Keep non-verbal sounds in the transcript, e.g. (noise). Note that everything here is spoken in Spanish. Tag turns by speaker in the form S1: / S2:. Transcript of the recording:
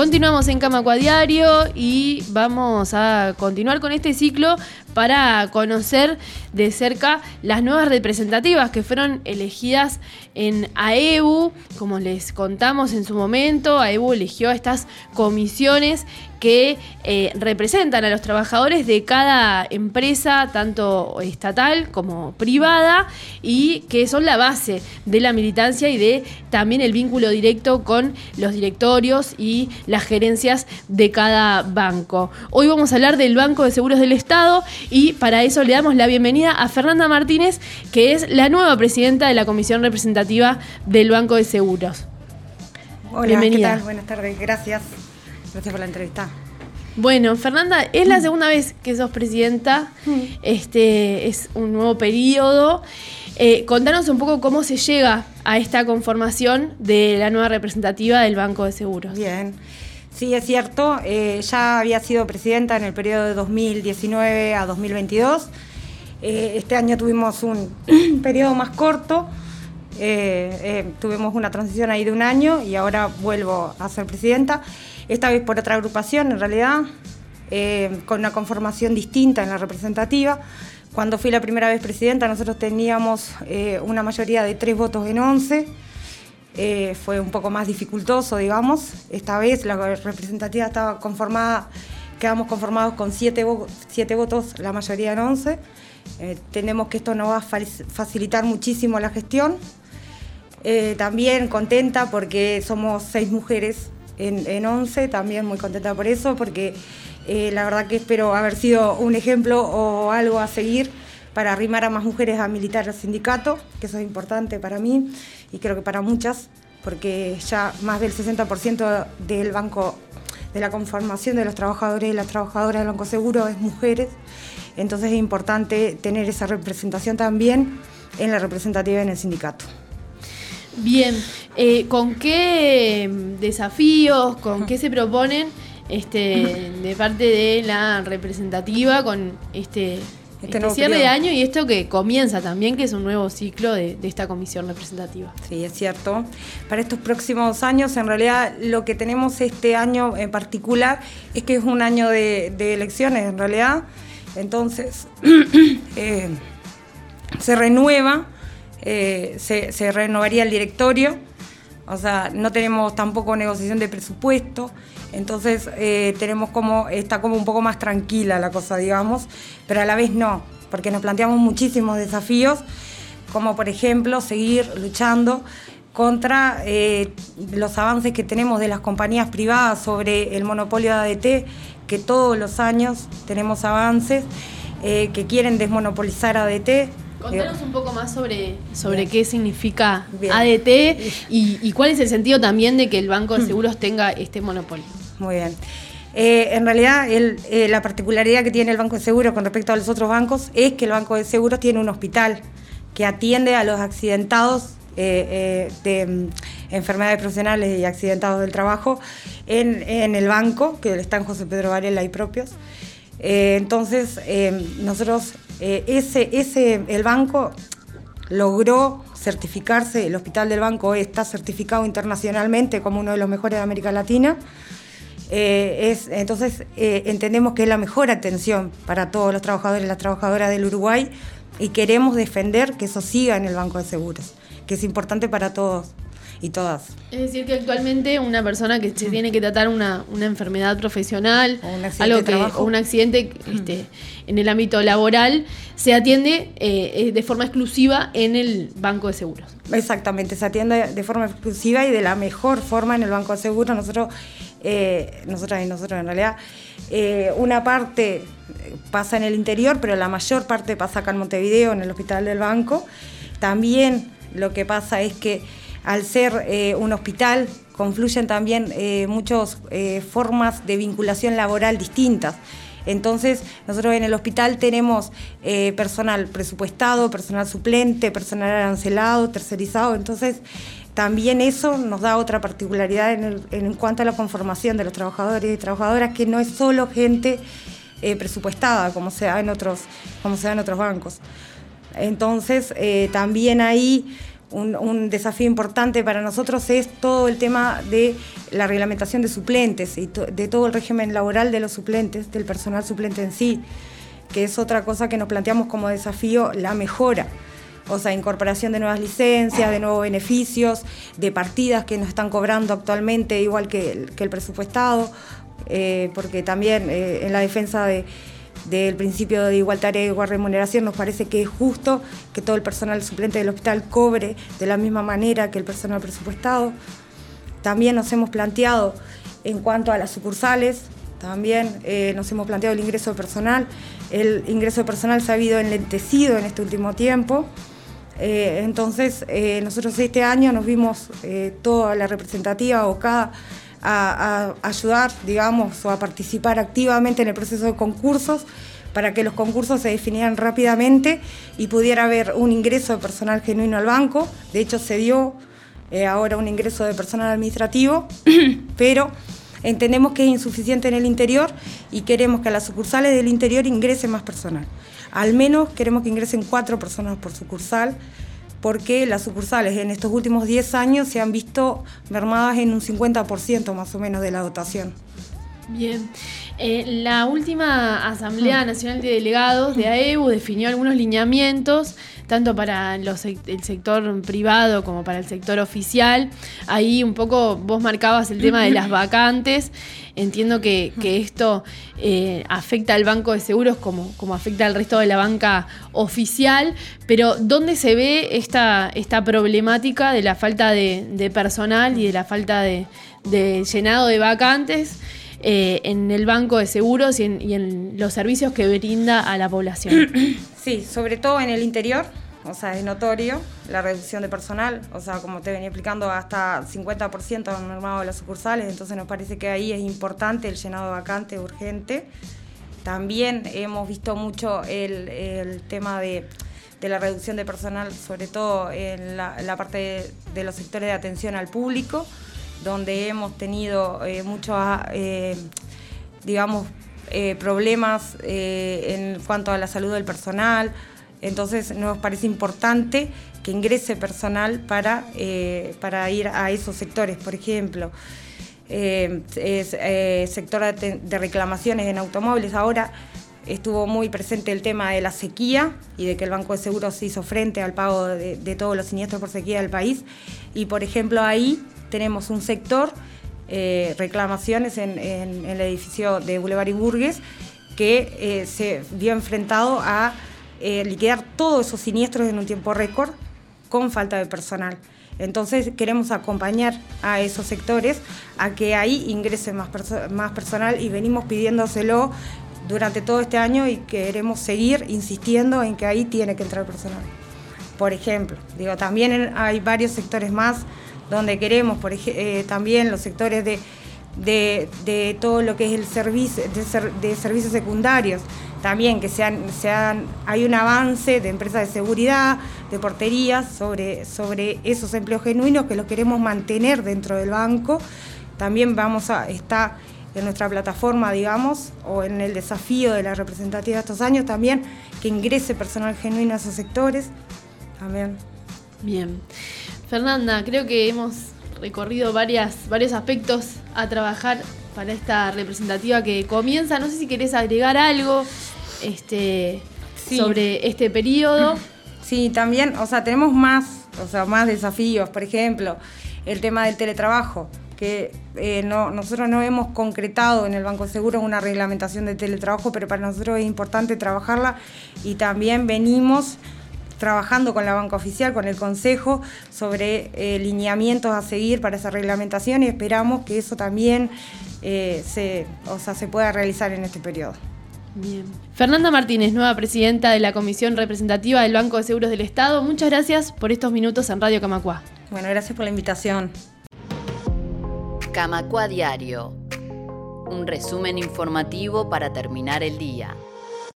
S1: Continuamos en Camaco a Diario y vamos a continuar con este ciclo para conocer de cerca las nuevas representativas que fueron elegidas en AEBU. Como les contamos en su momento, AEBU eligió estas comisiones que eh, representan a los trabajadores de cada empresa, tanto estatal como privada, y que son la base de la militancia y de también el vínculo directo con los directorios y las gerencias de cada banco. Hoy vamos a hablar del Banco de Seguros del Estado y para eso le damos la bienvenida a Fernanda Martínez, que es la nueva presidenta de la Comisión Representativa del Banco de Seguros.
S2: Hola, Bienvenida. ¿qué tal? Buenas tardes, gracias. Gracias por la entrevista.
S1: Bueno, Fernanda, es la mm. segunda vez que sos presidenta. Mm. Este es un nuevo periodo. Eh, contanos un poco cómo se llega a esta conformación de la nueva representativa del Banco de Seguros.
S2: Bien. Sí, es cierto. Eh, ya había sido presidenta en el periodo de 2019 a 2022. Eh, este año tuvimos un (clears throat) periodo más corto. tuvimos una transición ahí de un año y ahora vuelvo a ser presidenta esta vez por otra agrupación en realidad, eh, con una conformación distinta en la representativa. Cuando fui la primera vez presidenta nosotros teníamos eh, una mayoría de tres votos en once. Eh, fue un poco más dificultoso, digamos. Esta vez la representativa estaba conformada, quedamos conformados con siete, siete votos, la mayoría en once. tenemos que esto nos va a facilitar muchísimo la gestión. también contenta porque somos seis mujeres en, en 11, también muy contenta por eso, porque eh, la verdad que espero haber sido un ejemplo o algo a seguir para arrimar a más mujeres a militar al sindicato, que eso es importante para mí y creo que para muchas, porque ya más del 60% del banco, de la conformación de los trabajadores y las trabajadoras del Banco Seguro es mujeres, entonces es importante tener esa representación también en la representativa en el sindicato.
S1: Bien, eh, ¿con qué desafíos, con qué se proponen este, de parte de la representativa con este, este, este cierre de año y esto que comienza también, que es un nuevo ciclo de, esta comisión representativa?
S2: Sí, es cierto. Para estos próximos años, en realidad, lo que tenemos este año en particular es que es un año de, elecciones, en realidad. Entonces, (clears throat) eh, se renueva eh, se, renovaría el directorio, o sea, no tenemos tampoco negociación de presupuesto, entonces eh, tenemos como, está como un poco más tranquila la cosa, digamos, pero a la vez no, porque nos planteamos muchísimos desafíos, como por ejemplo seguir luchando contra eh, los avances que tenemos de las compañías privadas sobre el monopolio de ADT, que todos los años tenemos avances, que quieren desmonopolizar ADT,
S1: Contanos un poco más sobre, sobre qué significa ADT y, cuál es el sentido también de que el Banco de hmm. Seguros tenga este monopolio.
S2: Muy bien. Eh, en realidad, eh, la particularidad que tiene el Banco de Seguros con respecto a los otros bancos es que el Banco de Seguros tiene un hospital que atiende a los accidentados eh, de mm, enfermedades profesionales y accidentados del trabajo en, en, el banco, que está en José Pedro Varela y propios. Entonces, nosotros eh, ese, ese, el banco logró certificarse, el hospital del banco está certificado internacionalmente como uno de los mejores de América Latina. Eh, es, entonces eh, entendemos que es la mejor atención para todos los trabajadores y las trabajadoras del Uruguay y queremos defender que eso siga en el Banco de Seguros, que es importante para todos y todas.
S1: Es decir, que actualmente una persona que se tiene que tratar una, enfermedad profesional, o un accidente, algo un accidente este, en el ámbito laboral, se atiende eh, eh, de forma exclusiva en el banco de seguros.
S2: Exactamente, se atiende de forma exclusiva y de la mejor forma en el banco de seguros. Nosotros, eh, nosotras y nosotros en realidad, una parte pasa en el interior, pero la mayor parte pasa acá en Montevideo, en el hospital del banco. También lo que pasa es que al ser eh, un hospital, confluyen también eh, muchas eh, formas de vinculación laboral distintas. Entonces, nosotros en el hospital tenemos personal presupuestado, personal suplente, personal arancelado, tercerizado. Entonces, también eso nos da otra particularidad en, cuanto a la conformación de los trabajadores y trabajadoras, que no es solo gente presupuestada, como en otros, como se da en otros bancos. Entonces, también ahí un, desafío importante para nosotros es todo el tema de la reglamentación de suplentes y de todo el régimen laboral de los suplentes, del personal suplente en sí, que es otra cosa que nos planteamos como desafío, la mejora. O sea, incorporación de nuevas licencias, de nuevos beneficios, de partidas que nos están cobrando actualmente, igual que el, presupuestado, eh, porque también eh, en la defensa de, del principio de igualdad y igual remuneración, nos parece que es justo que todo el personal suplente del hospital cobre de la misma manera que el personal presupuestado. También nos hemos planteado en cuanto a las sucursales, también eh, nos hemos planteado el ingreso personal. El ingreso personal se ha habido enlentecido en este último tiempo. Eh, entonces, eh, nosotros este año nos vimos toda la representativa abocada a, ayudar, digamos, o a participar activamente en el proceso de concursos para que los concursos se definieran rápidamente y pudiera haber un ingreso de personal genuino al banco. De hecho, se dio eh, ahora un ingreso de personal administrativo, (coughs) pero entendemos que es insuficiente en el interior y queremos que a las sucursales del interior ingrese más personal. Al menos queremos que ingresen cuatro personas por sucursal porque las sucursales en estos últimos 10 años se han visto mermadas en un 50% más o menos de la dotación.
S1: Bien. Eh, la última Asamblea mm. Nacional de Delegados de AEBU definió algunos lineamientos, tanto para el sector privado como para el sector oficial. Ahí un poco vos marcabas el tema de las (clears throat) vacantes. Entiendo que, esto eh, afecta al Banco de Seguros como, como afecta al resto de la banca oficial, pero ¿dónde se ve esta, esta problemática de la falta de, personal y de la falta de llenado de vacantes? Eh, en el banco de seguros y en, los servicios que brinda a la población. (clears throat)
S2: Sí, sobre todo en el interior, o sea, es notorio la reducción de personal, o sea, como te venía explicando, hasta 50% han normado las sucursales, entonces nos parece que ahí es importante el llenado de vacante urgente. También hemos visto mucho el, tema de, la reducción de personal, sobre todo en la, parte de los sectores de atención al público donde hemos tenido eh, muchos, eh, digamos, eh, problemas en cuanto a la salud del personal. Entonces nos parece importante que ingrese personal para, para ir a esos sectores, por ejemplo. sector de reclamaciones en automóviles. Ahora estuvo muy presente el tema de la sequía y de que el Banco de Seguros hizo frente al pago de, de todos los siniestros por sequía del país. Y por ejemplo ahí tenemos un sector, eh, reclamaciones en, el edificio de Boulevard y Burgues, que eh, se vio enfrentado a eh, liquidar todos esos siniestros en un tiempo récord con falta de personal. Entonces queremos acompañar a esos sectores a que ahí ingrese más, más personal y venimos pidiéndoselo durante todo este año y queremos seguir insistiendo en que ahí tiene que entrar personal. Por ejemplo, digo, también hay varios sectores más donde queremos, eh, también los sectores de, de, todo lo que es el servicio, de, servicios secundarios, también que sean, sean, hay un avance de empresas de seguridad, de porterías, sobre, sobre esos empleos genuinos que los queremos mantener dentro del banco. También vamos a, está en nuestra plataforma, digamos, o en el desafío de la representativa de estos años también, que ingrese personal genuino a esos sectores. También.
S1: Bien. Fernanda, creo que hemos recorrido varias, varios aspectos a trabajar para esta representativa que comienza. No sé si querés agregar algo este, sobre este periodo. (clears throat)
S2: Sí, también, o sea, tenemos más, o sea, más desafíos. Por ejemplo, el tema del teletrabajo, que eh, no, nosotros no hemos concretado en el Banco Seguro una reglamentación de teletrabajo, pero para nosotros es importante trabajarla y también venimos trabajando con la banca oficial, con el Consejo, sobre eh, lineamientos a seguir para esa reglamentación y esperamos que eso también eh, se, o sea, se pueda realizar en este periodo.
S1: Bien. Fernanda Martínez, nueva presidenta de la Comisión Representativa del Banco de Seguros del Estado, muchas gracias por estos minutos en Radio Camacua.
S2: Bueno, gracias por la invitación.
S3: Camacua Diario, un resumen informativo para terminar el día.